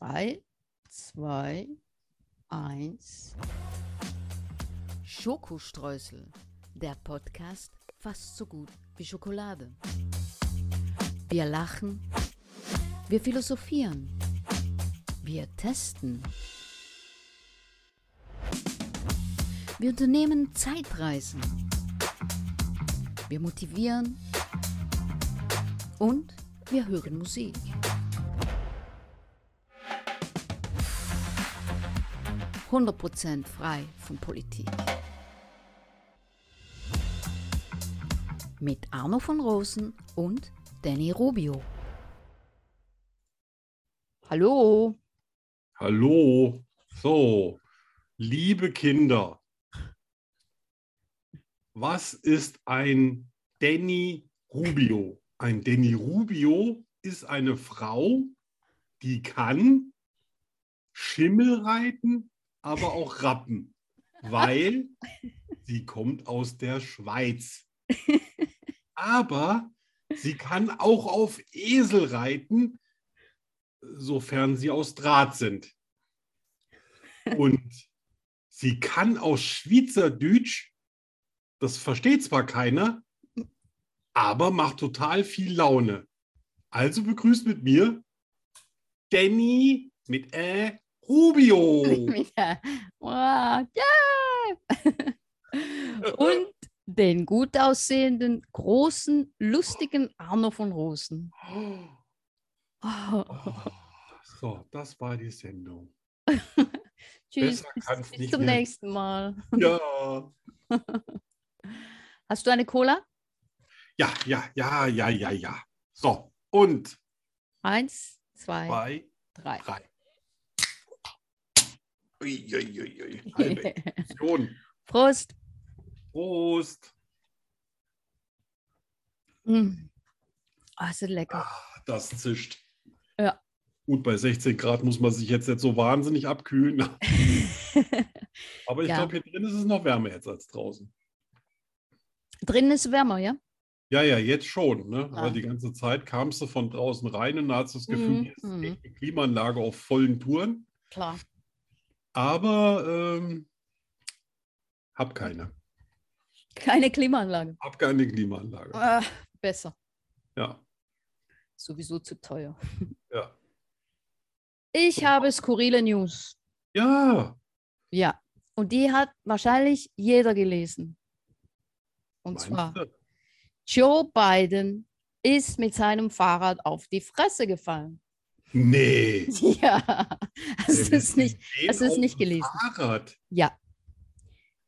3, 2, 1. Schokostreusel, der Podcast fast so gut wie Schokolade. Wir lachen, wir philosophieren, wir testen. Wir unternehmen Zeitreisen. Wir motivieren und wir hören Musik. Hundert Prozent frei von Politik. Mit Arno von Rosen und Danny Rubio. Hallo. Hallo. So, liebe Kinder, was ist ein Danny Rubio? Ein Danny Rubio ist eine Frau, die kann Schimmel reiten, aber auch Rappen, weil sie kommt aus der Schweiz. Aber sie kann auch auf Esel reiten, sofern sie aus Draht sind. Und sie kann aus Schweizerdeutsch, das versteht zwar keiner, aber macht total viel Laune. Also begrüßt mit mir Danny mit Ä Rubio. Wow, ja. Und den gut aussehenden, großen, lustigen Arno von Rosen. Oh. So, das war die Sendung. Tschüss, bis, bis zum werden. nächsten Mal. Ja, Hast du eine Cola? ja, ja, ja, ja, ja, ja. So, und Eins, zwei, zwei, drei. drei. Uiuiui, halbe Explosion. Prost. Prost. Mm. Ah, ist das lecker. Ah, das zischt. Ja. Gut, bei 16 Grad muss man sich jetzt nicht so wahnsinnig abkühlen. Aber ich Ja. glaube, hier drin ist es noch wärmer jetzt als draußen. Drinnen ist wärmer, ja? Ja, ja, jetzt schon. Ne? Ah. Aber die ganze Zeit kamst du von draußen rein und da hast du das Gefühl, Mhm, hier ist mhm. echt eine Klimaanlage auf vollen Touren. Klar. Aber ähm, hab keine. Keine Klimaanlage. Hab keine Klimaanlage. Ah, besser. Ja, Sowieso zu teuer. ja. Ich habe skurrile News. Ja, Ja. Und die hat wahrscheinlich jeder gelesen. Und meinst zwar, du? Joe Biden ist mit seinem Fahrrad auf die Fresse gefallen. Nee. Ja. Hast du es nicht? hast es nicht gelesen? Fahrrad. Ja.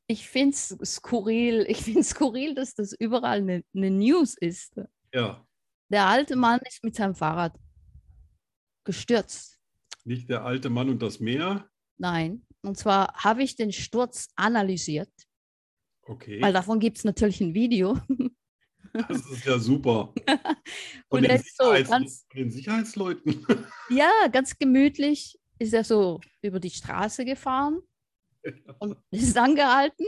Ich finde es skurril. Ich finde skurril, dass das überall eine eine News ist. Ja, Der alte Mann ist mit seinem Fahrrad gestürzt. nicht der alte Mann und das Meer. Nein. Und zwar habe ich den Sturz analysiert, Okay, weil davon gibt es natürlich ein Video. das ist ja super. Von Und den, er ist so Sicherheits ganz- von den Sicherheitsleuten. Ja, ganz gemütlich ist er so über die Straße gefahren und ist angehalten.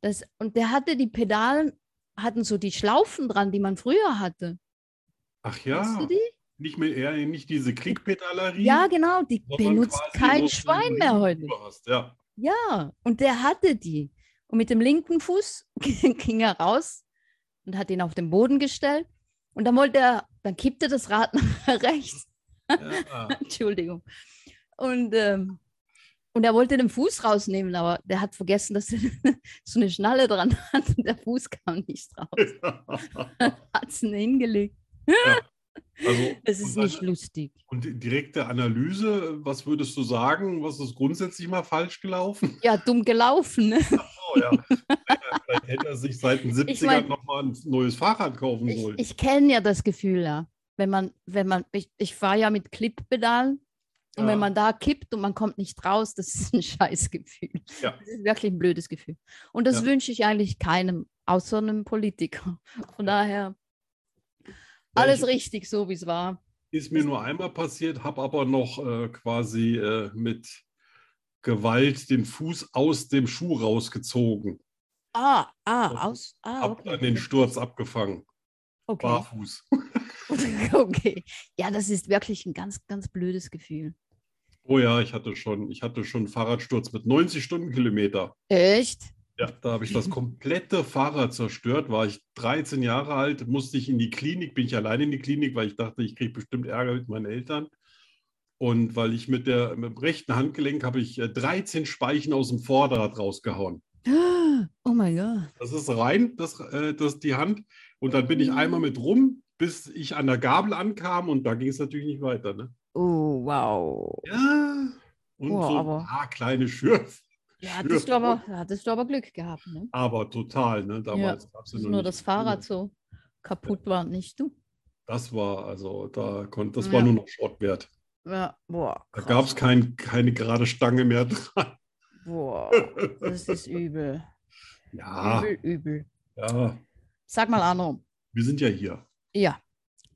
Das, und der hatte die Pedalen, hatten so die Schlaufen dran, die man früher hatte. Ach ja, du die? nicht mehr eher nicht diese Klickpedalerie. Ja, genau, die benutzt kein Schwein mehr heute. Hast. Ja. Ja, und der hatte die. Und mit dem linken Fuß ging er raus und hat ihn auf den Boden gestellt. Und dann wollte er, dann kippte das Rad nach rechts. Ja. Entschuldigung. Und, ähm, und er wollte den Fuß rausnehmen, aber der hat vergessen, dass er so eine Schnalle dran hat und der Fuß kam nicht raus. Hat es hingelegt. also, Das ist nicht dann- lustig. Und direkte Analyse, was würdest du sagen? Was ist grundsätzlich mal falsch gelaufen? Ja, dumm gelaufen. Ne? Ja, vielleicht hätte er sich seit den 70ern Ich mein- nochmal ein neues Fahrrad kaufen Ich, sollen. ich kenne ja das Gefühl, ja. Wenn man, wenn man, ich, ich fahre ja mit Clip-Pedalen und Ja. wenn man da kippt und man kommt nicht raus, das ist ein Scheißgefühl. Ja. Das ist wirklich ein blödes Gefühl. Und das Ja. wünsche ich eigentlich keinem, außer einem Politiker. Von daher alles ich- richtig, so wie es war. Ist mir nur einmal passiert, habe aber noch äh, quasi äh, mit Gewalt den Fuß aus dem Schuh rausgezogen. Ah, ah, aus. Ah, Hab dann den okay. Sturz abgefangen. Okay. Barfuß. okay. Ja, das ist wirklich ein ganz, ganz blödes Gefühl. Oh ja, ich hatte schon, ich hatte schon einen Fahrradsturz mit 90 Stundenkilometer. Echt? Ja, da habe ich das komplette Fahrrad zerstört. War ich 13 Jahre alt, musste ich in die Klinik, bin ich allein in die Klinik, weil ich dachte, ich kriege bestimmt Ärger mit meinen Eltern. Und weil ich mit, der, mit dem rechten Handgelenk habe ich äh, 13 Speichen aus dem Vorderrad rausgehauen. Oh mein Gott. Das ist rein, das, äh, das die Hand. Und dann bin ich einmal mit rum, bis ich an der Gabel ankam und da ging es natürlich nicht weiter. Ne? Oh, wow. Ja, und Oh, so aber- ein paar kleine Schürf. Ja, hattest du aber, hattest du aber Glück gehabt, ne? Aber total, ne? Damals ja Dass noch nur nicht das Fahrrad so kaputt war, nicht du. Das war, also da konnte, das Ja. war nur noch Schrott wert. Ja, boah. Da gab es kein, keine gerade Stange mehr dran. Boah, das ist übel. Ja, Übel, übel. ja, Sag mal, Arno. wir sind ja hier. Ja.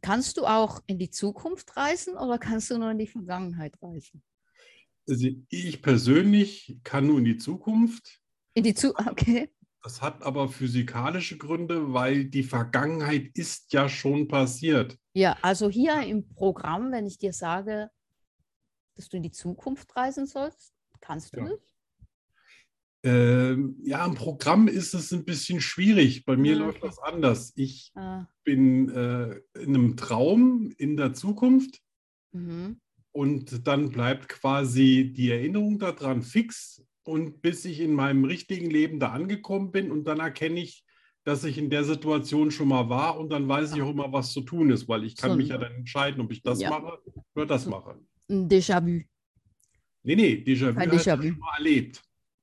Kannst du auch in die Zukunft reisen oder kannst du nur in die Vergangenheit reisen? Also ich persönlich kann nur in die Zukunft. In die Zu okay. Das hat aber physikalische Gründe, weil die Vergangenheit ist ja schon passiert. Ja, also hier im Programm, wenn ich dir sage, dass du in die Zukunft reisen sollst, kannst du Ja. das? Ähm, ja, im Programm ist es ein bisschen schwierig. Bei mir Ah, läuft das anders. Ich Ah, bin äh, in einem Traum in der Zukunft mhm. und dann bleibt quasi die Erinnerung daran fix und bis ich in meinem richtigen Leben da angekommen bin und dann erkenne ich, dass ich in der Situation schon mal war und dann weiß ich auch immer, was zu tun ist, weil ich kann So mich ja dann entscheiden, ob ich das Ja. mache oder das So- mache. Ein Déjà-vu. Nee, nee, Déjà-vu Ein heißt ja Déjà-vu. schon mal erlebt.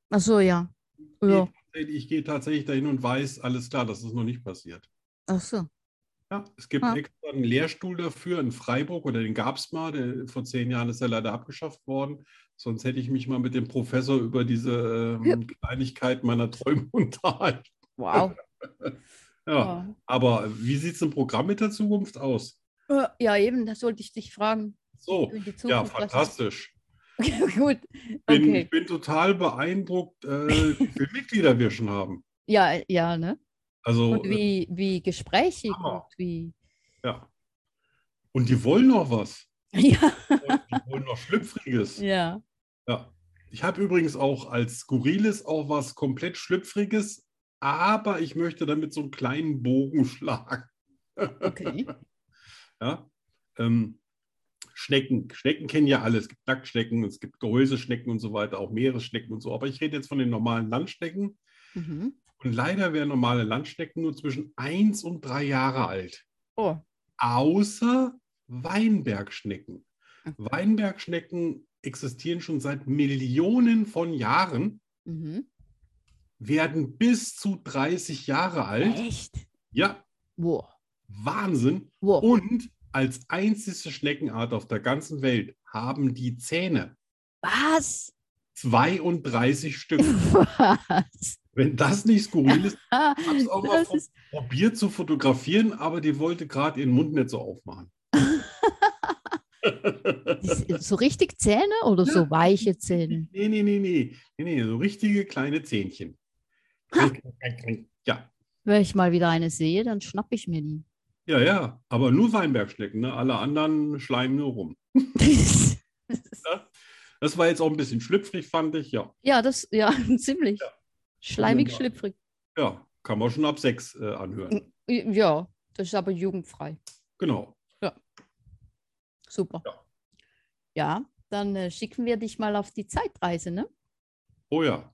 Ach so, ja. Ja. Ich, ich gehe tatsächlich dahin und weiß, alles klar, das ist noch nicht passiert. Ach so. Ja, es gibt Ah. extra einen Lehrstuhl dafür in Freiburg oder den gab es mal. Der, vor zehn Jahren ist er leider abgeschafft worden. Sonst hätte ich mich mal mit dem Professor über diese ähm, Kleinigkeit meiner Träume unterhalten. Wow. Ja, aber wie sieht es im Programm mit der Zukunft aus? Ja. Ja, eben, das wollte ich dich fragen. So, ja, fantastisch. Gut. Bin, Okay. Ich bin total beeindruckt, äh, wie viele Mitglieder wir schon haben. Ja, ja, ne? Also, Und wie, wie gesprächig Hammer. und wie. äh, ja. Und die wollen noch was. Ja, Und die wollen noch Schlüpfriges. ja. Ja. Ich habe übrigens auch als Skurriles auch was komplett Schlüpfriges, aber ich möchte damit so einen kleinen Bogen schlagen. Okay. Ja. Ähm, Schnecken. Schnecken kennen ja alle. Es gibt Nacktschnecken, es gibt Gehäuseschnecken und so weiter, auch Meeresschnecken und so. Aber ich rede jetzt von den normalen Landschnecken. Mhm. Und leider werden normale Landschnecken nur zwischen 1 und 3 Jahre alt. Oh. Außer Weinbergschnecken. Okay. Weinbergschnecken existieren schon seit Millionen von Jahren, Mhm. werden bis zu 30 Jahre alt. Echt? Ja, Wow. Wahnsinn. Wow. Und als einzige Schneckenart auf der ganzen Welt haben die Zähne. Was? 32 Stück. Was? Wenn das nicht skurril ist, ich habe es auch mal ist, probiert zu fotografieren, aber die wollte gerade ihren Mund nicht so aufmachen. so richtig Zähne oder Ja. so weiche Zähne? Nee, nee, nee, nee, nee, nee, so richtige kleine Zähnchen. Ja, Wenn ich mal wieder eine sehe, dann schnapp ich mir die. Ja, ja, aber nur Weinbergschnecken, ne? Alle anderen schleimen nur rum. Das war jetzt auch ein bisschen schlüpfrig, fand ich. Ja, ja, das, ja, ziemlich. Schleimig, Wunderbar. schlüpfrig. ja, kann man schon ab sechs äh, anhören. Ja, das ist aber jugendfrei. Genau. Super. Ja. Ja, dann äh, schicken wir dich mal auf die Zeitreise, ne? Oh ja.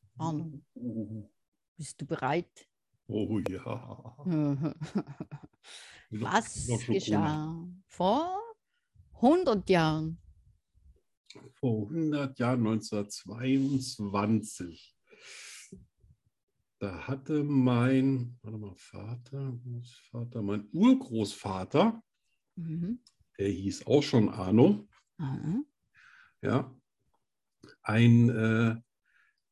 Arno, bist du bereit? Oh ja. Was geschah vor 100 Jahren? Vor 100 Jahren, 1922. Da hatte mein, warte mal, Vater, Großvater, mein Urgroßvater, Mhm. der hieß auch schon Arno. Aha. Ja. Ein, äh,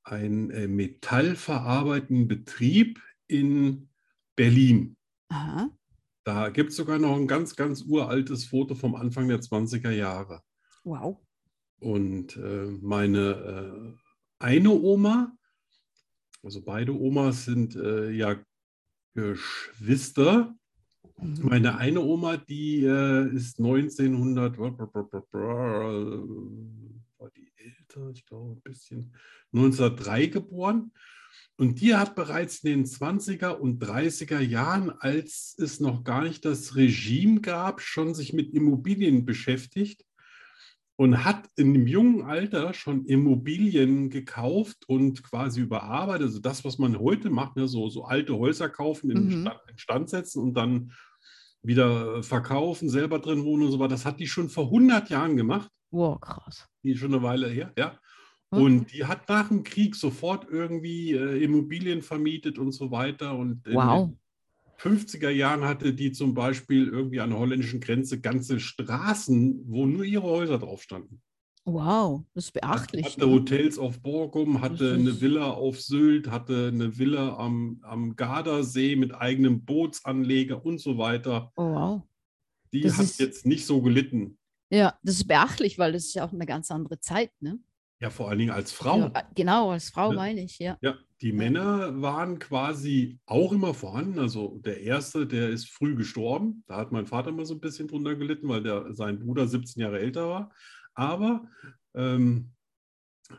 ein äh, metallverarbeitenden Betrieb in Berlin. Aha. Da gibt es sogar noch ein ganz, ganz uraltes Foto vom Anfang der 20er Jahre. Wow. Und äh, meine äh, eine Oma, also beide Omas sind äh, ja Geschwister. Mhm. Meine eine Oma, die äh, ist 1900, war die älter, ich glaube ein bisschen, 1903 geboren. Und die hat bereits in den 20er und 30er Jahren, als es noch gar nicht das Regime gab, schon sich mit Immobilien beschäftigt und hat in einem jungen Alter schon Immobilien gekauft und quasi überarbeitet. Also das, was man heute macht, ne, so, so alte Häuser kaufen, in Mhm. Stand, in Stand setzen und dann wieder verkaufen, selber drin wohnen und so weiter. Das hat die schon vor 100 Jahren gemacht. Wow, krass. Die schon eine Weile her, ja. Okay. Und die hat nach dem Krieg sofort irgendwie äh, Immobilien vermietet und so weiter. Und in Wow. den 50er Jahren hatte die zum Beispiel irgendwie an der holländischen Grenze ganze Straßen, wo nur ihre Häuser drauf standen. Wow, das ist beachtlich. Hatte ne? Hotels auf Borkum, hatte eine Villa auf Sylt, hatte eine Villa am, am Gardasee mit eigenem Bootsanleger und so weiter. Oh, wow. Die Das hat jetzt nicht so gelitten. Ja, das ist beachtlich, weil das ist ja auch eine ganz andere Zeit, ne? Ja, vor allen Dingen als Frau. Ja, äh, genau, als Frau Ne? meine ich, ja. Ja, die Männer waren quasi auch immer vorhanden. Also der erste, der ist früh gestorben. Da hat mein Vater mal so ein bisschen drunter gelitten, weil der, sein Bruder 17 Jahre älter war. Aber ähm,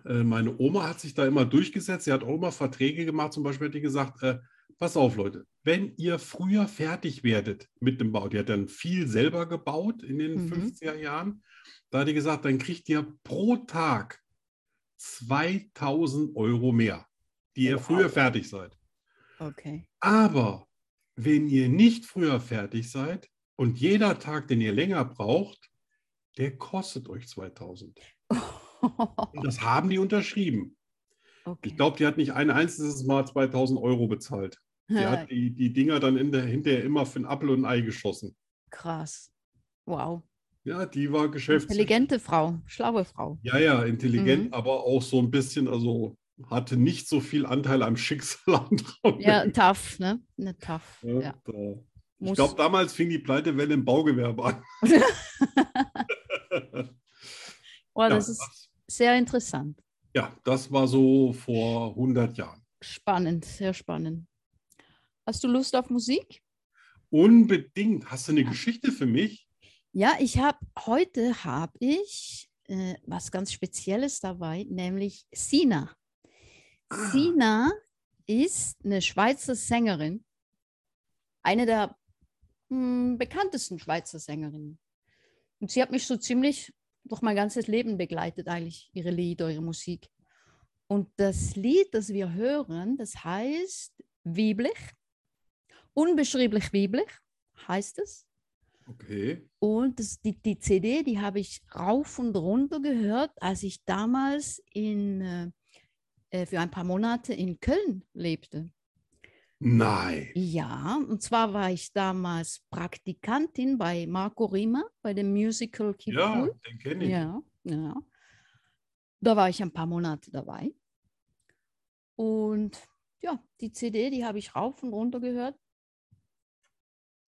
äh, meine Oma hat sich da immer durchgesetzt. Sie hat auch immer Verträge gemacht. Zum Beispiel hat die gesagt, äh, pass auf Leute, wenn ihr früher fertig werdet mit dem Bau, die hat dann viel selber gebaut in den Mhm. 50er Jahren, da hat die gesagt, dann kriegt ihr pro Tag 2000 Euro mehr, die ihr Wow. früher fertig seid. Okay. Aber wenn ihr nicht früher fertig seid und jeder Tag, den ihr länger braucht, der kostet euch 2000. Und das haben die unterschrieben. Okay. Ich glaube, die hat nicht ein einziges Mal 2000 Euro bezahlt. Die Ja, hat die, die Dinger dann in der, hinterher immer für einen Apfel und ein Ei geschossen. krass. Wow. Ja, die war geschäftlich. Intelligente Frau, schlaue Frau. Ja, ja, intelligent, Mhm. aber auch so ein bisschen, also hatte nicht so viel Anteil am Schicksal Ja, tough, ne? Ne, tough. Ja, Ja. Ich glaube, damals fing die Pleitewelle im Baugewerbe an. Oh, Ja, das ist sehr interessant. Ja, das war so vor 100 Jahren. Spannend, sehr spannend. Hast du Lust auf Musik? Unbedingt. Hast du eine Geschichte für mich? Ja, ich habe heute habe ich äh, was ganz Spezielles dabei, nämlich Sina. Ah. Sina ist eine Schweizer Sängerin, eine der hm, bekanntesten Schweizer Sängerinnen. Und sie hat mich so ziemlich durch mein ganzes Leben begleitet, eigentlich ihre Lieder, ihre Musik. Und das Lied, das wir hören, das heißt Weiblich, unbeschreiblich weiblich heißt es. Okay. Und das, die, die CD, die habe ich rauf und runter gehört, als ich damals in, äh, äh, für ein paar Monate in Köln lebte. Nein. Ja, und zwar war ich damals Praktikantin bei Marco Rima, bei dem Musical Keep Ja, den kenne ich. Ja, ja. Da war ich ein paar Monate dabei. Und ja, die CD, die habe ich rauf und runter gehört.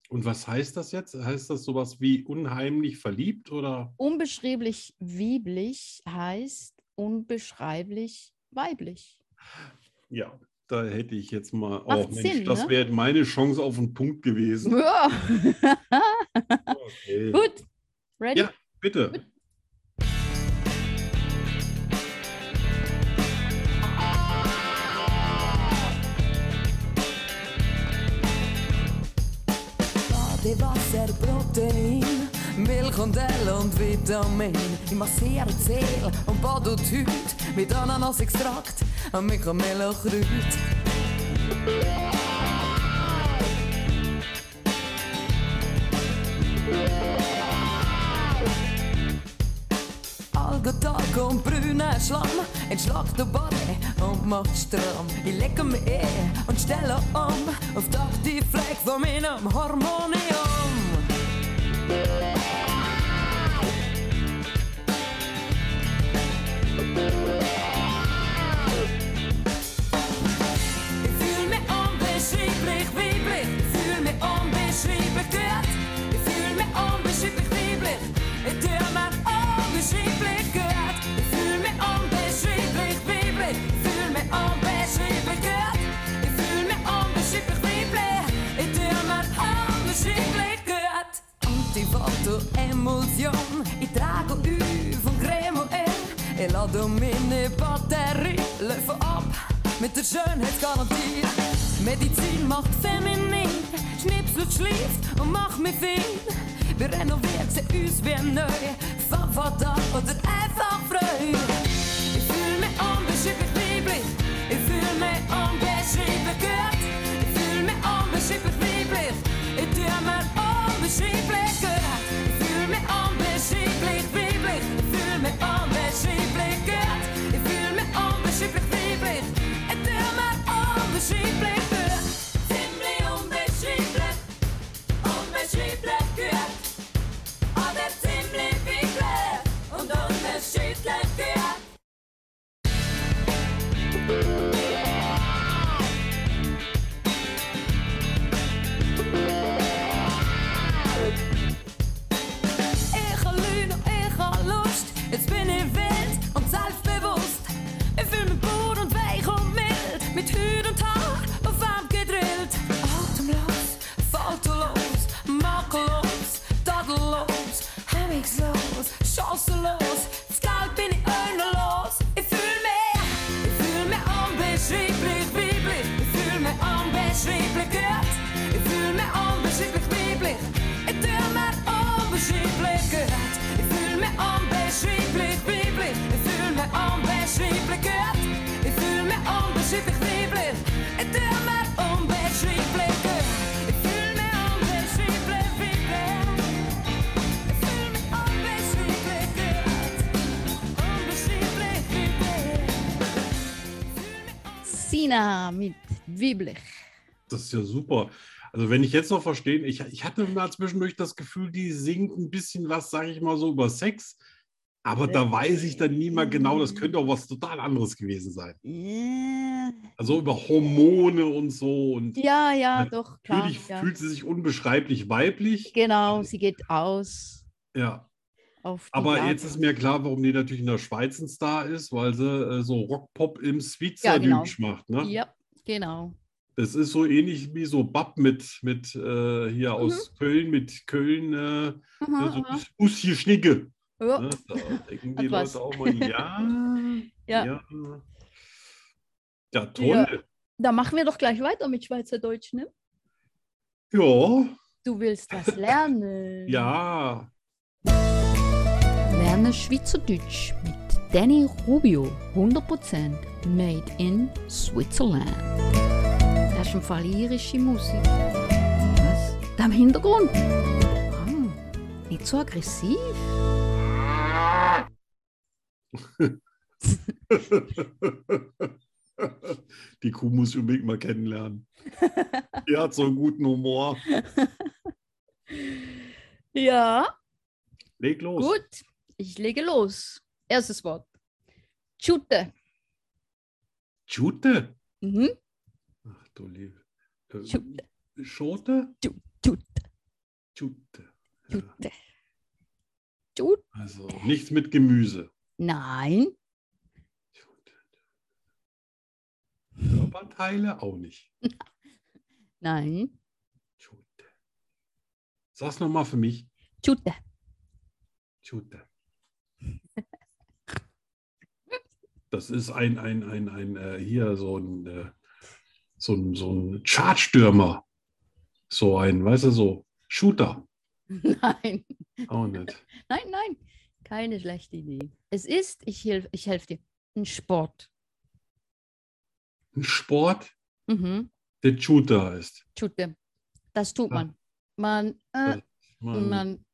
Und was heißt das jetzt? Heißt das sowas wie unheimlich verliebt oder? Unbeschreiblich weiblich heißt unbeschreiblich weiblich. Ja, da hätte ich jetzt mal auch, Mensch, Sinn, das ne? wäre meine Chance auf den Punkt gewesen. Ja. Okay. Gut. Ready? Ja. Bitte. Badewasser, Protein, Milch und L und Vitamin. Ich massiere die Seele und Haut mit Ananasextrakt Amigameelo groet. Al Algetal al kom en slam en slag de body op mag stram. Je lekker me in en om of dat die vlek van mijn harmonium. Yeah. Ich lade meine Batterie, laufe ab mit der Schönheitsgarantie. Medizin macht feminin, schnipselt, schläft und macht mich fein. Wir renovieren sie uns wie neu, von Vater oder einfach frei. Ich fühle mich unbeschreiblich weiblich, ich fühle mich unbeschreiblich gut. Ich fühle mich unbeschreiblich weiblich, ich tue mir unbeschreiblich gut. Sina mit Wieblich. Das ist ja super. Also wenn ich jetzt noch verstehe, ich, ich hatte mal zwischendurch das Gefühl, die singt ein bisschen was, sage ich mal so, über Sex. Aber da weiß ich dann nie mal genau, das könnte auch was total anderes gewesen sein. Ja, Also über Hormone und so. Und ja, ja doch, klar. natürlich Ja. fühlt sie sich unbeschreiblich weiblich. Genau, sie geht aus Ja. Aber Jagd. jetzt ist mir klar, warum die natürlich in der Schweiz ein Star ist, weil sie äh, so Rockpop im Ja, Schweizerdeutsch genau. macht. Ne? Ja, genau. Das ist so ähnlich wie so Bab mit, mit äh, hier aus Köln, mit Köln, äh, Aha, so aha. Uschi Schnicke. Ja, Ne? Da denken die. Leute auch mal, ja, Ja. ja. Ja, toll. Da machen wir doch gleich weiter mit Schweizerdeutsch, ne? Ja, Du willst was lernen. ja. Lerne Schweizerdeutsch mit Danny Rubio. 100% made in Switzerland. Das ist im Fall irische Musik. Was? Da im Hintergrund? Ah, nicht so aggressiv. Die Kuh muss ich unbedingt mal kennenlernen. Die hat so einen guten Humor. Ja, Leg los. gut. Ich lege los. Erstes Wort. Tschute. Jute? Mhm. Ach du Liebe. Äh, Jute. Schote? Tschute. Jute. Tschute. Tschute. Also nichts mit Gemüse. Nein. Körperteile auch nicht. Nein. Jute. Sag's nochmal für mich. Tschute. Jute. Das ist ein, ein, ein, ein äh, hier so ein, äh, so ein, so ein Chartstürmer. So ein, weißt du, so Shooter. Nein. Auch nicht. Nein, nein. Keine schlechte Idee. Es ist, ich helfe ich helf dir, ein Sport. Ein Sport, Mhm. der Shooter ist. Tschute. Das tut Ah. man. Man, äh, Man, man,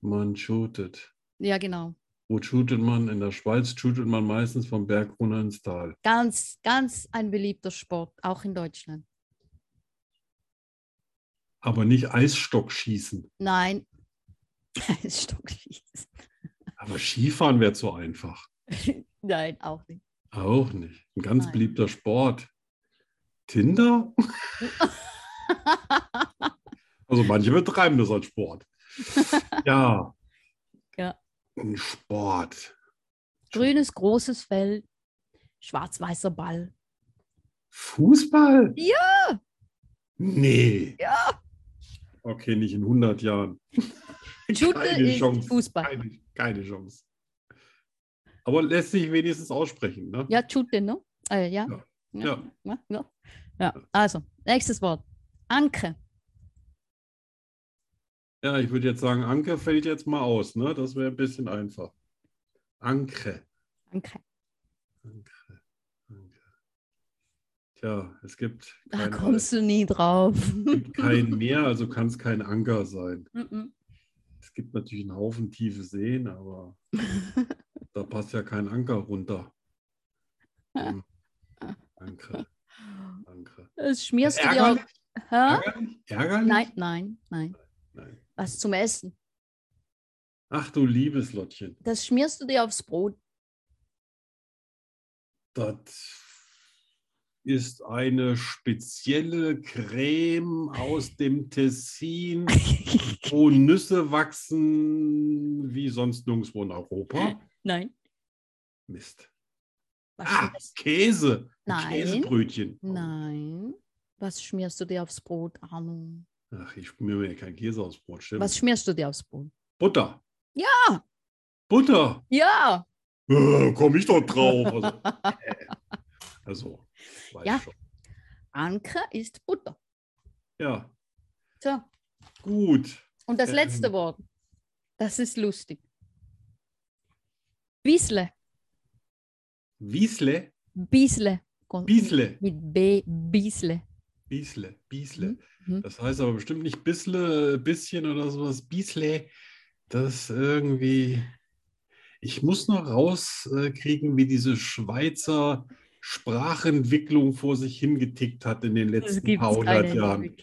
man shootet. ja genau. Wo shootet man? In der Schweiz shootet man meistens vom Berg runter ins Tal. Ganz, ganz ein beliebter Sport, auch in Deutschland. Aber nicht Eisstockschießen. Nein. Stockschießen. Aber Skifahren wäre zu einfach. Nein, auch nicht. Auch nicht. Ein ganz Nein. beliebter Sport. Tinder? Also manche betreiben das als Sport. Ja. Ja. Ein Sport. Grünes, großes Feld, schwarz-weißer Ball. Fußball? Ja. Nee. Ja. Okay, nicht in 100 Jahren. Jute Keine ist Chance. Fußball. Keine, keine Chance. Aber lässt sich wenigstens aussprechen. Ne? Ja, Jute, ne? Äh, ja. Ja. Ja. Ja. ja. ja. Also, nächstes Wort. Anke. Ja, ich würde jetzt sagen, Anke fällt jetzt mal aus. Ne? Das wäre ein bisschen einfach. Anke. Anke. Anke. Anke. Tja, es gibt Da kommst du nie drauf. gibt kein Meer, also kann es kein Anker sein. Mhm. Es gibt natürlich einen Haufen tiefe Seen, aber da passt ja kein Anker runter. Hm. Anke. Anke. Das schmierst du dir. Hä? Ärgerlich? Ärgerlich? Nein, nein, nein. Nein. Was zum Essen. Ach du liebes Lottchen. Das schmierst du dir aufs Brot. Das ist eine spezielle Creme aus dem Tessin, wo Nüsse wachsen wie sonst nirgendwo in Europa. Nein. Mist. Was Ah, Käse. Nein. Käsebrötchen. nein. Was schmierst du dir aufs Brot, Arno? Ach, ich schmier mir kein Käse aufs Brot. Stimmt. Was schmierst du dir aufs Brot? Butter. Ja. Butter. Ja. Äh, komm ich doch drauf. Also, äh, also weiß Ja. schon. Anke ist Butter. Ja, So. gut. Und das Ähm. letzte Wort. Das ist lustig. Wiesle. Wiesle. Biesle. Kon- Biesle. Mit B. Biesle. Biesle. Biesle. Mhm. Das heißt aber bestimmt nicht bissle, bisschen oder sowas. Biesle. Das irgendwie. Ich muss noch rauskriegen, wie diese Schweizer Sprachentwicklung vor sich hingetickt hat in den letzten paar hundert Jahren.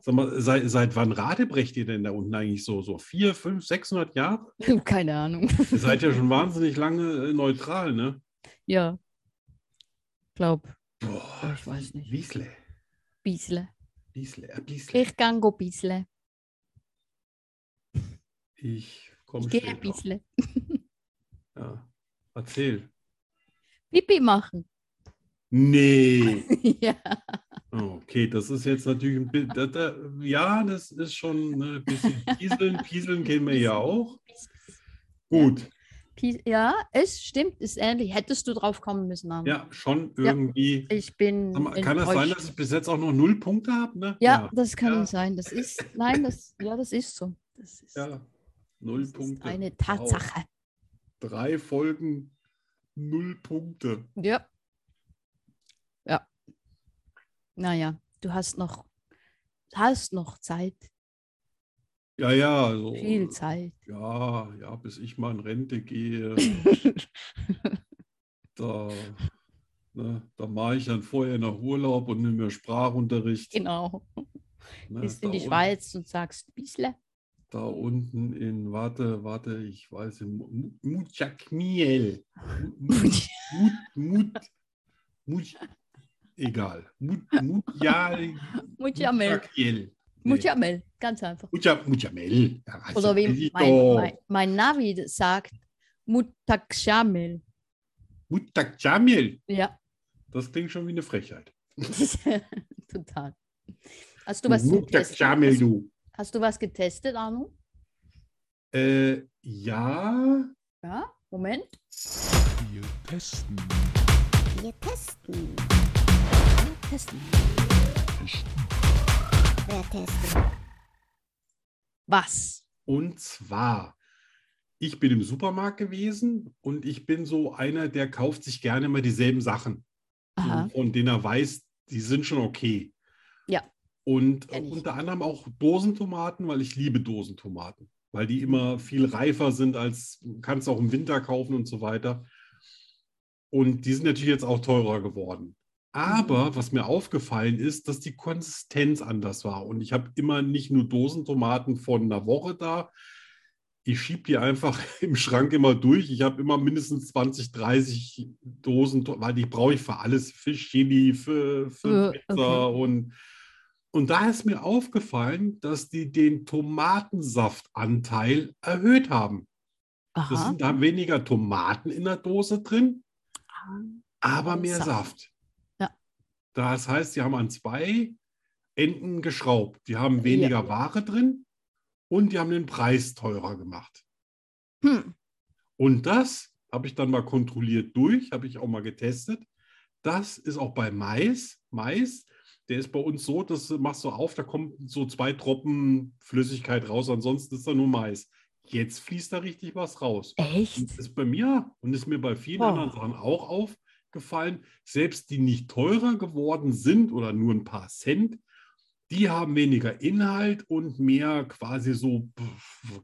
Sag mal, seit, seit wann radebrecht ihr denn da unten eigentlich so? So vier, fünf, 600 Jahre? Keine Ahnung. Ihr seid ja schon wahnsinnig lange äh, neutral, ne? Ja. Glaub. Boah, Ich weiß nicht. Wiesle. Biesle. Biesle, äh, Biesle. Ich kann go Biesle. Ich komme Ich gehe später. Biesle. Ja. Erzähl. Pipi machen. Nee. ja. Okay, das ist jetzt natürlich ein bisschen. Ja, das ist schon ne, ein bisschen Pieseln. Pieseln kennen wir ja auch. Gut. Ja, es stimmt, ist ähnlich. Hättest du drauf kommen müssen, Arno. Ja, schon Ja. irgendwie. Ich bin. Kann das sein, dass ich bis jetzt auch noch null Punkte habe? Ne? Ja, das kann Ja. sein. Das ist. Nein, das, ja, das ist so. Das ist, Ja, null Punkte. eine Wow. Tatsache. Drei Folgen, null Punkte. Ja. Ja. Naja, du hast noch, hast noch Zeit. Ja, ja, also, Viel Zeit. ja, ja, bis ich mal in Rente gehe, da, ne, da mache ich dann vorher noch Urlaub und nehme mir Sprachunterricht. genau. Ne, Bist in die Schweiz und sagst Biesle. Da unten in, warte, warte, ich weiß, in Mu- Mutjakmiel. Mu- Mut, Mut, Mut, egal. Mut, Mutjal, Mutjamel. Mutjakmiel. Mutjamel, ganz einfach. Mutja- Mutjamel. Ja, also Oder wie mein, mein, mein Navi sagt, Mutakshamel. Mutjakmiel. Ja, Das klingt schon wie eine Frechheit. total. Hast du was getestet? Du. hast du was getestet, Arno? Äh, ja, Ja, Moment. Wir testen. Wir testen. Testen. Wer testet? Was? Und zwar, ich bin im Supermarkt gewesen und ich bin so einer, der kauft sich gerne mal dieselben Sachen, Aha. von denen er weiß, die sind schon okay. Ja. Und äh, Kenn ich. unter anderem auch Dosentomaten, weil ich liebe Dosentomaten, weil die immer viel reifer sind als kannst du auch im Winter kaufen und so weiter. Und die sind natürlich jetzt auch teurer geworden. Aber was mir aufgefallen ist, dass die Konsistenz anders war. Und ich habe immer nicht nur Dosentomaten von einer Woche da. Ich schiebe die einfach im Schrank immer durch. Ich habe immer mindestens 20, 30 Dosen, weil die brauche ich für alles. Für Chili, für, für Äh, Pizza okay. und und da ist mir aufgefallen, dass die den Tomatensaftanteil erhöht haben. Das Aha. sind da weniger Tomaten in der Dose drin, aber mehr Saft. Saft. Ja. Das heißt, sie haben an zwei Enden geschraubt. Die haben weniger Ware drin und die haben den Preis teurer gemacht. Hm. Und das habe ich dann mal kontrolliert durch, habe ich auch mal getestet. Das ist auch bei Mais. Mais, der ist bei uns so, das machst du auf, da kommen so zwei Tropfen Flüssigkeit raus, ansonsten ist da nur Mais. Jetzt fließt da richtig was raus. Und Echt? ist bei mir und ist mir bei vielen Oh. anderen Sachen auch aufgefallen, selbst die nicht teurer geworden sind oder nur ein paar Cent, die haben weniger Inhalt und mehr quasi so,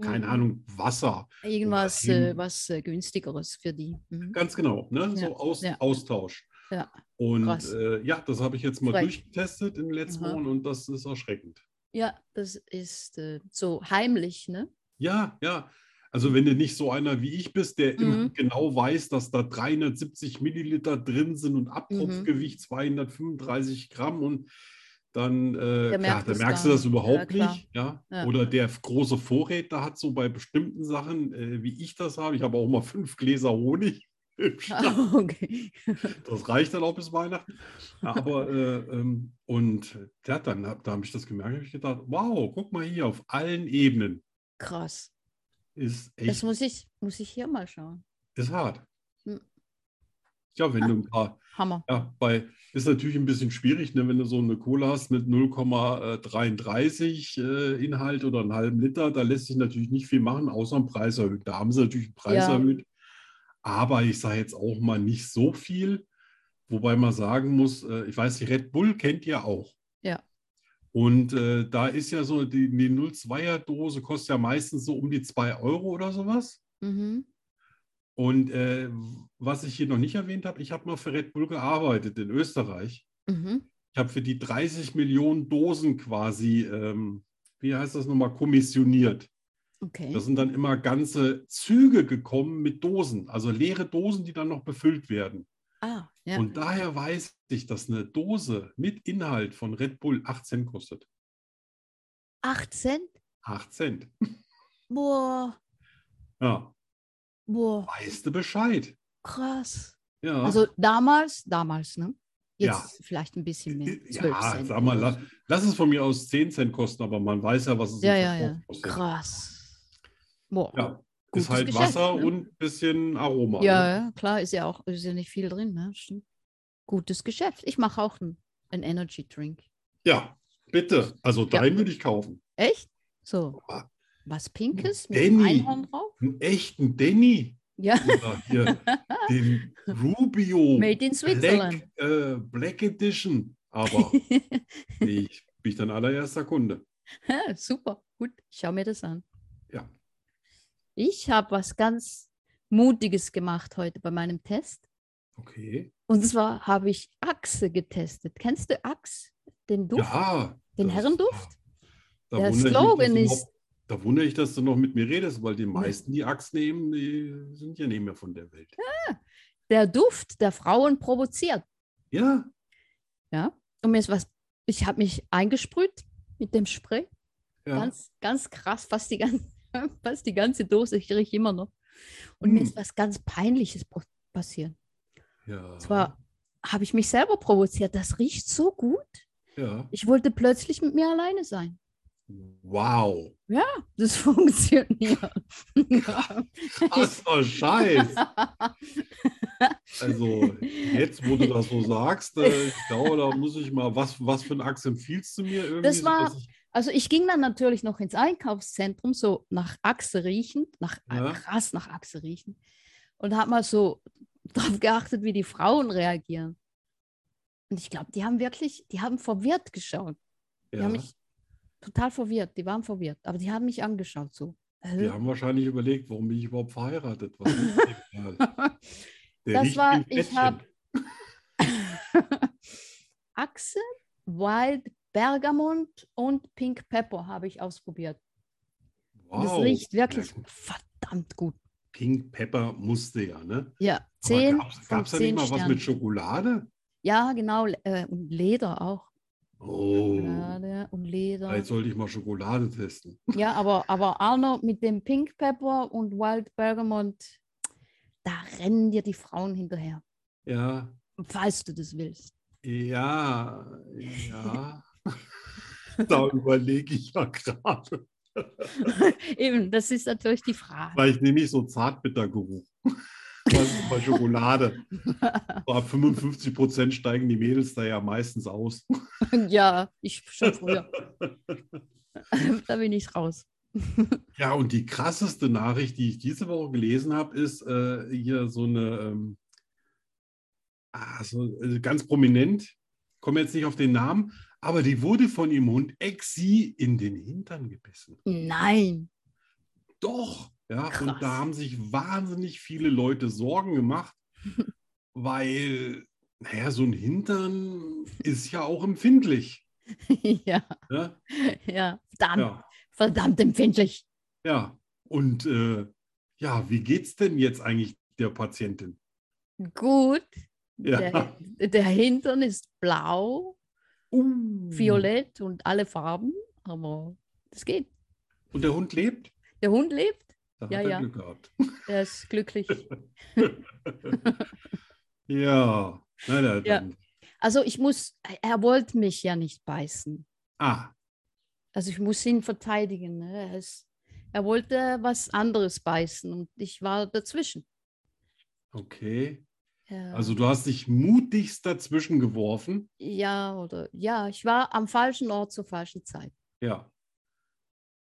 keine Mhm. Ahnung, Wasser. Irgendwas äh, was äh, günstigeres für die. Mhm. Ganz genau, ne? so Ja, Aus, ja. Austausch. Ja, Und äh, ja, das habe ich jetzt mal Frech. durchgetestet in den letzten Aha. Wochen und das ist erschreckend. Ja, das ist äh, so heimlich, ne? Ja, ja. Also wenn du nicht so einer wie ich bist, der immer Mhm. genau weiß, dass da 370 Milliliter drin sind und Mhm. Abtropfgewicht 235 Gramm und dann äh, merkt da es merkst du das. Ja, überhaupt klar. nicht. Ja? Ja. Oder der große Vorräter hat so bei bestimmten Sachen, äh, wie ich das habe. Ich habe auch mal fünf Gläser Honig Schrank. okay. Das reicht dann auch bis Weihnachten. Aber äh, ähm, und ja, dann hab, da habe ich das gemerkt, habe ich gedacht, wow, guck mal hier, auf allen Ebenen Krass. Ist Das echt muss ich, muss ich hier mal schauen. ist hart. Hm. Ja, wenn du ein paar, Hammer. ja, bei, ist natürlich ein bisschen schwierig, ne, wenn du so eine Cola hast mit 0,33 äh, Inhalt oder einen halben Liter, da lässt sich natürlich nicht viel machen, außer einen Preis erhöhen. Da haben sie natürlich einen Preis Ja. erhöht. Aber ich sage jetzt auch mal nicht so viel, wobei man sagen muss, äh, ich weiß, die Red Bull kennt ihr auch. Und äh, da ist ja so, die, die 0,2er Dose kostet ja meistens so um die 2 Euro oder sowas. Mhm. Und äh, was ich hier noch nicht erwähnt habe, ich habe mal für Red Bull gearbeitet in Österreich. Mhm. Ich habe für die 30 Millionen Dosen quasi, ähm, wie heißt das nochmal, kommissioniert. Okay. Da sind dann immer ganze Züge gekommen mit Dosen, also leere Dosen, die dann noch befüllt werden. ah, ja. Und daher weiß ich, dass eine Dose mit Inhalt von Red Bull 8 Cent kostet. 8 Cent? 8 Cent. Boah, Ja, boah, weißt du Bescheid. krass. Ja. Also damals, damals, ne? Jetzt Ja. vielleicht ein bisschen mehr. Ja, 12 Cent. sag mal, oder la, lass es von mir aus 10 Cent kosten, aber man weiß ja, was es. Ja, ja, ja. kostet. Krass. Boah. Ja, Gutes ist halt Geschäft, Wasser ne? und ein bisschen Aroma. Ja, ne? klar, ist ja auch ist ja nicht viel drin, ne? Gutes Geschäft. Ich mache auch einen Energy Drink. ja, bitte. Also Ja. deinen würde ich kaufen. Echt? So, Aber was Pinkes mit Danny. Einhorn drauf? einen echten Denny. Ja, Oder hier den Rubio made in Switzerland. Black, äh, Black Edition. Aber ich bin dann allererster Kunde. Super, gut, ich schaue mir das an. Ja. Ich habe was ganz Mutiges gemacht heute bei meinem Test. Okay. Und zwar habe ich Axe getestet. Kennst du Axe? Den Duft? Ja. Den das- Herrenduft? Da Der mich, Slogan du ist- Da wundere ich, dass du noch mit mir redest, weil die meisten, die Axt nehmen, die sind ja nicht mehr von der Welt. Der Duft der Frauen provoziert. Ja, Ja. Und mir ist was, ich habe mich eingesprüht mit dem Spray. ja. Ganz, ganz krass, fast die, ganze, fast die ganze Dose. Ich rieche immer noch. Und mir Hm. ist was ganz Peinliches passiert. ja. Und zwar habe ich mich selber provoziert. Das riecht so gut. ja. Ich wollte plötzlich mit mir alleine sein. Wow. Das funktioniert. Krasser Scheiß. Also, jetzt, wo du das so sagst, äh, ich glaube, da muss ich mal, was, was für ein Axt empfiehlst du mir? Irgendwie, Das so, war- dass ich, Also ich ging dann natürlich noch ins Einkaufszentrum, so nach Achse riechend, nach äh, Ja. krass nach Achse riechend. Und habe mal so darauf geachtet, wie die Frauen reagieren. Und ich glaube, die haben wirklich, die haben verwirrt geschaut. Die ja, haben mich total verwirrt, die waren verwirrt, aber die haben mich angeschaut so. die haben wahrscheinlich überlegt, warum bin ich überhaupt verheiratet? Was Das war- ich Fettchen. hab- Achse, Wild Bergamont und Pink Pepper habe ich ausprobiert. Und Das Wow. riecht wirklich Ja, verdammt gut. Pink Pepper musste ja, ne? Ja, zehn von Gab es da nicht mal was Sternen. mit Schokolade? Ja, genau. äh, Und Leder auch. Oh, Schokolade und Leder. vielleicht sollte ich mal Schokolade testen. Ja, aber, aber Arno mit dem Pink Pepper und Wild Bergamont, da rennen dir die Frauen hinterher. Ja, Falls du das willst. ja, ja. Da überlege ich ja gerade. Eben, das ist natürlich die Frage. Nehme ich so Zartbittergeruch. bei, Schokolade. So ab 55 Prozent steigen die Mädels da ja meistens aus. Ja, ich schon früher. da bin ich raus. Ja, und die krasseste Nachricht, die ich diese Woche gelesen habe, ist äh, hier so eine, ähm, ah, so, also ganz prominent, komme jetzt nicht auf den Namen, aber die wurde von ihrem Hund Exi in den Hintern gebissen. Nein. Doch, ja, und Krass. da haben sich wahnsinnig viele Leute Sorgen gemacht, weil, naja, so ein Hintern ist ja auch empfindlich. ja, Ja, ja. Verdammt, ja. verdammt empfindlich. ja. und äh, ja, wie geht's denn jetzt eigentlich der Patientin? Gut. Ja. Der, der Hintern ist blau, Uh. violett und alle Farben, aber das geht. Und der Hund lebt? Der Hund lebt, Da Ja, er ja. Glück gehabt. er ist glücklich. Ja, na, Ja. Also ich muss, er wollte mich ja nicht beißen. Ah, Also ich muss ihn verteidigen. Ne? Er, ist, er wollte was anderes beißen und ich war dazwischen. okay. Ja, Also du hast dich mutigst dazwischen geworfen. ja, oder ja, ich war am falschen Ort zur falschen Zeit. Ja.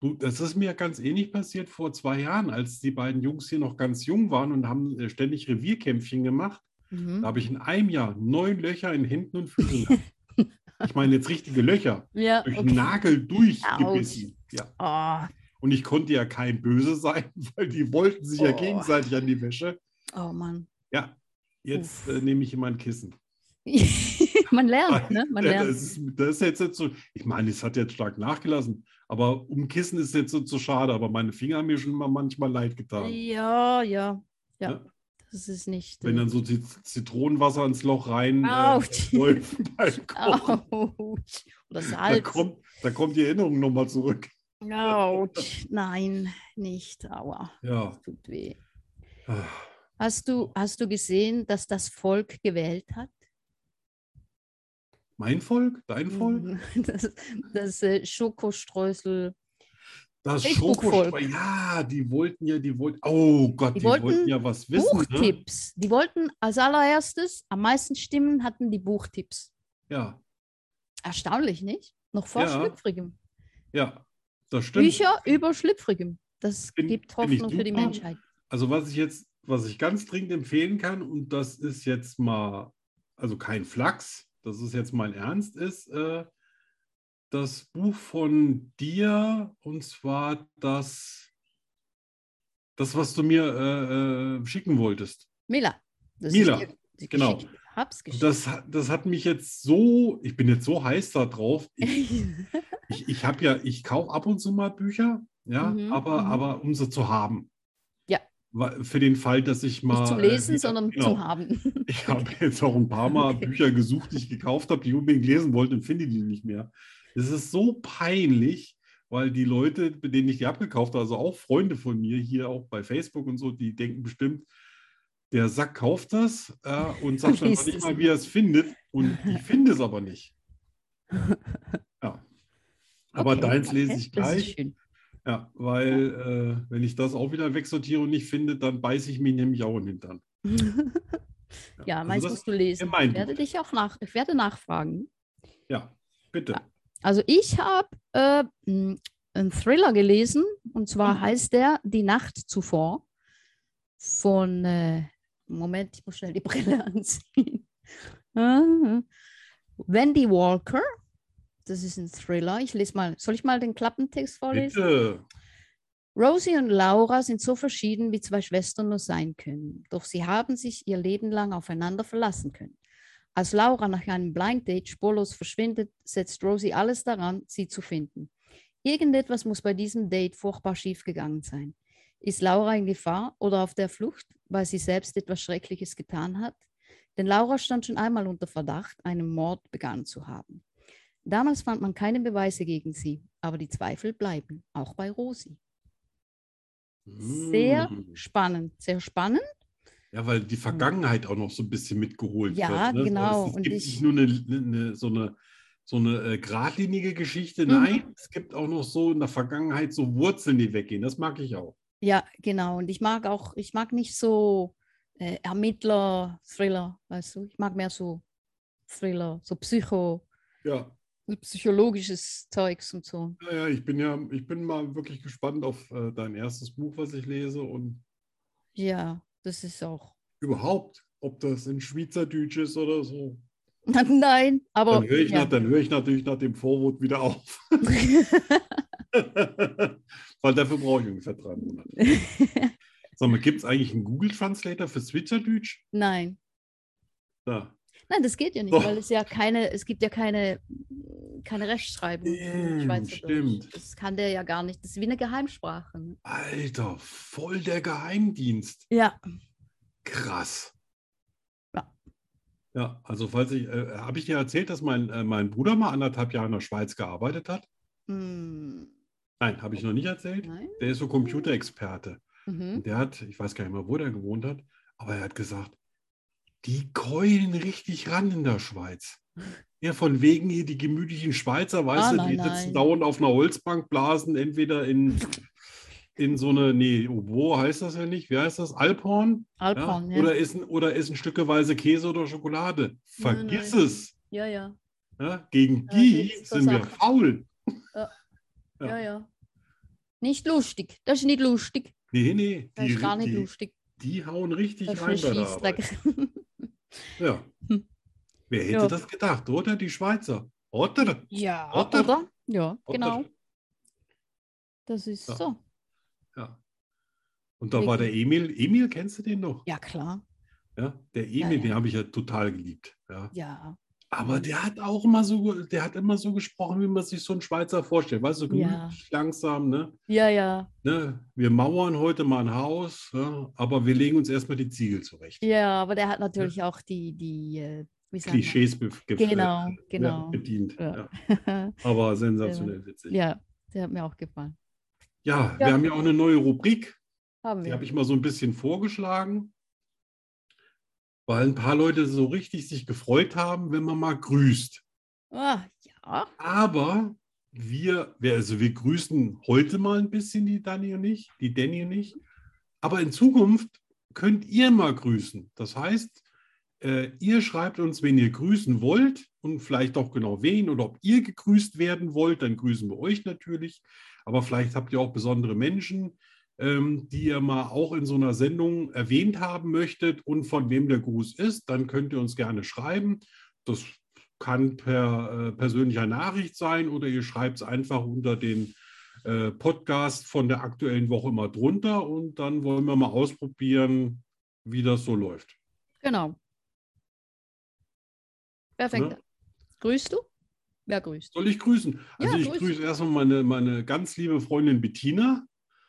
Du, das ist mir ganz ähnlich passiert vor zwei Jahren, als die beiden Jungs hier noch ganz jung waren und haben äh, ständig Revierkämpfchen gemacht. Mhm. Da habe ich in einem Jahr neun Löcher in Händen und Füßen gehabt. Ich meine jetzt richtige Löcher, Ja, durch okay. Nagel durchgebissen. Ja. Oh, Und ich konnte ja kein Böse sein, weil die wollten sich ja Oh. gegenseitig an die Wäsche. oh Mann. Ja, jetzt äh, nehme ich immer ein Kissen. Man lernt, ne? Man lernt. Das ist, das ist jetzt nicht so, ich meine, es hat jetzt stark nachgelassen, aber um Kissen ist jetzt so zu schade, aber meine Finger haben mir schon mal manchmal leid getan. Ja, ja, ja. Ja. Das ist nicht. Wenn äh, dann so Zit- Zitronenwasser ins Loch rein äh, Autsch. läuft. Autsch. Oder Da Salz. kommt, da kommt die Erinnerung nochmal zurück. Autsch. Nein, nicht. Aua. Ja. Tut weh. Ah, Hast du, hast du gesehen, dass das Volk gewählt hat? Mein Volk? Dein Volk? Mhm. Das, das äh, Schokostreusel. Das. Schokospeis. Ja, die wollten ja, die wollten, oh Gott, Die die, wollten, wollten ja was wissen. Ne? Buchtipps. Die wollten als allererstes, am meisten Stimmen hatten die Buchtipps. Ja, Erstaunlich, nicht? Noch vor Ja. Schlüpfrigem. ja, das stimmt. Bücher über Schlüpfrigem. Das Find- gibt Hoffnung für die. Menschheit. Also was ich jetzt, was ich ganz dringend empfehlen kann, und das ist jetzt mal, also kein Flachs, das ist jetzt mein Ernst, ist äh, das Buch von dir, und zwar das, das was du mir äh, äh, schicken wolltest. Mila. Das Mila, genau. Geschichte. Hab's geschickt. Das, hat- das hat mich jetzt so, ich bin jetzt so heiß da drauf. Ich, ich, ich habe ja, ich kaufe ab und zu mal Bücher, ja, Mhm, aber, mhm. aber um sie zu haben. Für den Fall, dass ich mal. Nicht zum äh, Lesen, wieder- sondern genau. zum Haben. Ich habe jetzt auch ein paar Mal Okay. Bücher gesucht, die ich gekauft habe, die ich unbedingt lesen wollte und finde die nicht mehr. Es ist so peinlich, weil die Leute, bei denen ich die abgekauft habe, also auch Freunde von mir hier auch bei Facebook und so, die denken bestimmt, der Sack kauft das äh, und sagt dann nicht mal, wie er es findet. Und ich finde es aber nicht. Ja. Aber Okay, deins lese ich Das ist gleich. Ja, weil äh, wenn ich das auch wieder wegsortiere und nicht finde, dann beiße ich mich nämlich auch in den Hintern. Ja, also meins musst du lesen. Ich werde dich auch nach, ich werde nachfragen. Ja, bitte. Ja. Also ich habe äh, m, einen Thriller gelesen und zwar Mhm. heißt der Die Nacht zuvor von, äh, Moment, ich muss schnell die Brille anziehen. Ah, Wendy Walker. Das ist ein Thriller. Ich lese mal, soll ich mal den Klappentext vorlesen? Bitte. Rosie und Laura sind so verschieden, wie zwei Schwestern nur sein können. Doch sie haben sich ihr Leben lang aufeinander verlassen können. Als Laura nach einem Blind Date spurlos verschwindet, setzt Rosie alles daran, sie zu finden. Irgendetwas muss bei diesem Date furchtbar schiefgegangen sein. Ist Laura in Gefahr oder auf der Flucht, weil sie selbst etwas Schreckliches getan hat? Denn Laura stand schon einmal unter Verdacht, einen Mord begangen zu haben. Damals fand man keine Beweise gegen sie, aber die Zweifel bleiben, auch bei Rosie. Sehr Mm. spannend, sehr spannend. Ja, weil die Vergangenheit auch noch so ein bisschen mitgeholt Ja, wird. ne? genau. Es, es Und gibt ich- nicht nur eine, eine, so eine so eine äh, geradlinige Geschichte. Mhm. Nein, es gibt auch noch so in der Vergangenheit so Wurzeln, die weggehen. Das mag ich auch. Ja, genau. Und ich mag auch, ich mag nicht so äh, Ermittler, Thriller, weißt du? Ich mag mehr so Thriller, so Psycho, Ja, psychologisches Zeugs und so. ja, ja, ich bin ja, ich bin mal wirklich gespannt auf äh, dein erstes Buch, was ich lese und Ja, das ist auch. überhaupt, ob das in Schweizerdeutsch ist oder so. Nein, aber Dann höre ich, ja. nach- dann höre ich natürlich nach dem Vorwort wieder auf. Weil dafür brauche ich ungefähr drei Monate. Sag mal, gibt es eigentlich einen Google Translator für Schweizerdeutsch? Nein. Ja. Nein, das geht ja nicht, Doch. weil es ja keine, es gibt ja keine, keine Rechtschreibung in Stimmt, Schweizerdeutsch. stimmt. Das kann der ja gar nicht. Das ist wie eine Geheimsprache. ne? Alter, voll der Geheimdienst. Ja. Krass. Ja. Ja, also falls ich, äh, habe ich dir erzählt, dass mein, äh, mein Bruder mal anderthalb Jahre in der Schweiz gearbeitet hat? Hm, Nein, habe ich noch nicht erzählt. nein. Der ist so Computerexperte. Mhm. Der hat, ich weiß gar nicht mehr, wo der gewohnt hat, aber er hat gesagt, die keulen richtig ran in der Schweiz. Ja, von wegen hier die gemütlichen Schweizer, weißt Ah, du, nein, die sitzen nein. dauernd auf einer Holzbank, blasen entweder in, in so eine, nee, wo heißt das ja nicht? Wie heißt das? Alphorn? Ja? Alphorn, ja. Oder, essen, oder essen stückeweise Käse oder Schokolade. Nein, Vergiss nein. es. Ja, ja. Ja? Gegen Ja, die sind wir faul. Ja. Ja. Ja, ja. Nicht lustig. Das ist nicht lustig. Nee, nee, Das die, ist gar nicht die, lustig. die hauen richtig Das rein bei der. Arbeit. Ja. Hm. Wer hätte Ja. das gedacht, oder? Die Schweizer. Oder? Ja, Oder? oder? Ja, Oder? genau. Das ist Ja. so. Ja. Und da war der Emil. Emil, kennst du den noch? Ja, klar. Ja, der Emil, Ja, ja. den habe ich ja total geliebt. Ja. Ja. Aber der hat auch immer so, der hat immer so gesprochen, wie man sich so einen Schweizer vorstellt. Weißt du, Ja. gemütlich, langsam, ne? Ja, ja. ne? Wir mauern heute mal ein Haus, ja? aber wir legen uns erstmal die Ziegel zurecht. Ja, aber der hat natürlich auch die, die äh? Klischees Genau, genau. bedient. Ja. Ja. Aber sensationell witzig. ja, der hat mir auch gefallen. Ja, Ja. wir haben ja auch eine neue Rubrik. Haben Die wir. habe ich mal so ein bisschen vorgeschlagen, weil ein paar Leute so richtig sich gefreut haben, wenn man mal grüßt. Ah, ja. Aber wir, wir, also wir grüßen heute mal ein bisschen, die Dani und ich, die Danny und ich. Aber in Zukunft könnt ihr mal grüßen. Das heißt, äh, ihr schreibt uns, wenn ihr grüßen wollt und vielleicht auch genau wen oder ob ihr gegrüßt werden wollt, dann grüßen wir euch natürlich. Aber vielleicht habt ihr auch besondere Menschen, ähm, die ihr mal auch in so einer Sendung erwähnt haben möchtet und von wem der Gruß ist, dann könnt ihr uns gerne schreiben. Das kann per äh, persönlicher Nachricht sein oder ihr schreibt es einfach unter den äh, Podcast von der aktuellen Woche mal drunter und dann wollen wir mal ausprobieren, wie das so läuft. Genau. Wer fängt Ja. an? Grüßt du? Wer grüßt? Soll ich grüßen? Also Ja, ich grüß. grüße erstmal meine, meine ganz liebe Freundin Bettina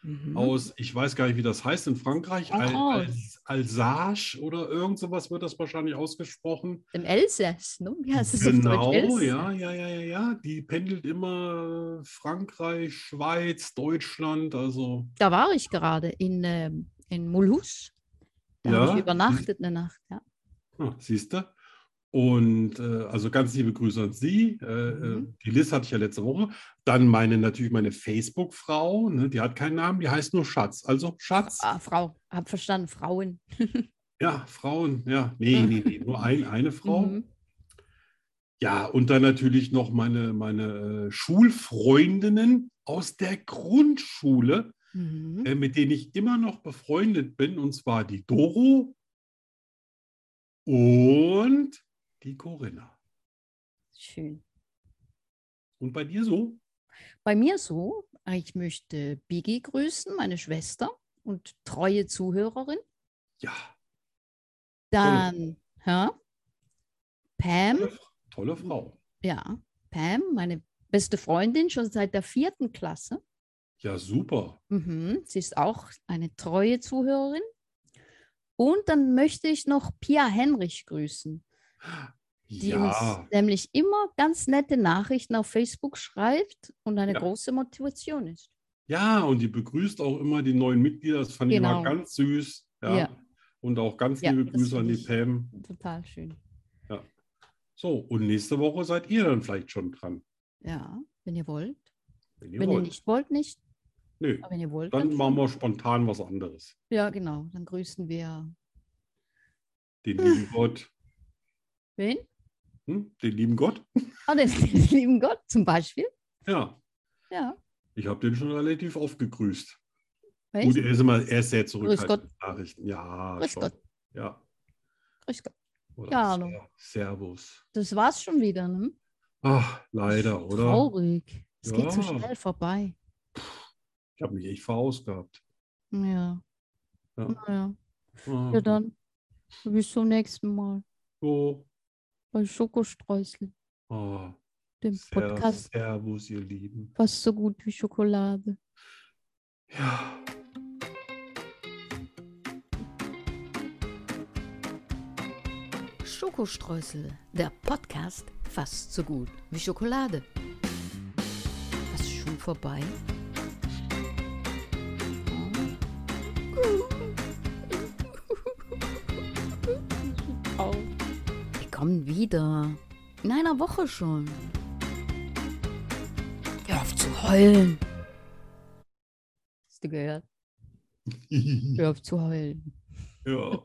Mhm. aus, ich weiß gar nicht, wie das heißt in Frankreich, Al, Al. Alsace oder irgend sowas wird das wahrscheinlich ausgesprochen. Im Elsass, ne? Heißt es auf Genau, Deutsch? Ja, ja, ja, ja, ja. Die pendelt immer Frankreich, Schweiz, Deutschland, also Da war ich gerade in, ähm, in Mulhouse. Da habe Ja, ich übernachtet eine Nacht. Ja. Ah, siehst du? Und äh, also ganz liebe Grüße an Sie. Äh, äh, Mhm. die Liz hatte ich ja letzte Woche. Dann meine natürlich meine Facebook-Frau, ne, die hat keinen Namen, die heißt nur Schatz. Also Schatz. Ah, Frau, hab verstanden, Frauen. Ja, Frauen, ja. Nee, nee, nee, nur ein, eine Frau. Mhm. Ja, und dann natürlich noch meine, meine äh, Schulfreundinnen aus der Grundschule, Mhm. äh, mit denen ich immer noch befreundet bin, und zwar die Doro und die Corinna. Schön. Und bei dir so? Bei mir so, ich möchte Biggie grüßen, meine Schwester und treue Zuhörerin. Ja, Dann ja, Pam, tolle, tolle Frau. ja, Pam, meine beste Freundin, schon seit der vierten Klasse. Ja, super. Mhm. Sie ist auch eine treue Zuhörerin. Und dann möchte ich noch Pia Henrich grüßen, die Ja, uns nämlich immer ganz nette Nachrichten auf Facebook schreibt und eine Ja. große Motivation ist. ja, und die begrüßt auch immer die neuen Mitglieder. Das fand ich Genau. immer ganz süß. Ja. Ja. Und auch ganz Ja, liebe Grüße an die ich- Pam. Total schön. So, und nächste Woche seid ihr dann vielleicht schon dran. Ja, wenn ihr wollt. Wenn ihr wenn ihr wollt. nicht wollt, nicht. Nö, Aber wenn ihr wollt, dann dann machen wir spontan was anderes. Ja, genau. Dann grüßen wir. Den lieben Gott. Wen? Hm? Den lieben Gott? Ah, den, den lieben Gott zum Beispiel. Ja, Ja. ich habe den schon relativ oft gegrüßt. Echt? Gut, er ist immer, er ist sehr zurückhaltend Nachrichten. Ja, Grüß schon. Gott. Ja. Grüß Gott. Oder Ja, hallo. Ser- Servus. Das war's schon wieder, ne? Ach, leider, oder? Traurig. Es geht so Ja. schnell vorbei. Ich habe mich echt verausgabt. Ja. Ja. Naja. Ah, Ja, dann. Bis zum nächsten Mal So. Bei Schokostreusel, Ah, dem Podcast Servus, ihr Lieben. fast so gut wie Schokolade. Ja. Schokostreusel, der Podcast fast so gut wie Schokolade. Was ist schon vorbei? Kommen wieder. In einer Woche schon. Hör auf zu heulen. Hast du gehört? Hör auf zu heulen. ja.